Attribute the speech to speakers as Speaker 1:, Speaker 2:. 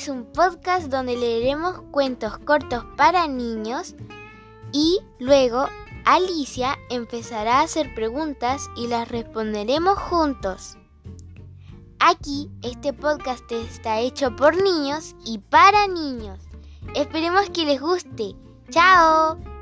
Speaker 1: es un podcast donde leeremos cuentos cortos para niños y luego Alicia empezará a hacer preguntas y las responderemos juntos. Aquí este podcast está hecho por niños y para niños. Esperemos que les guste. ¡Chao!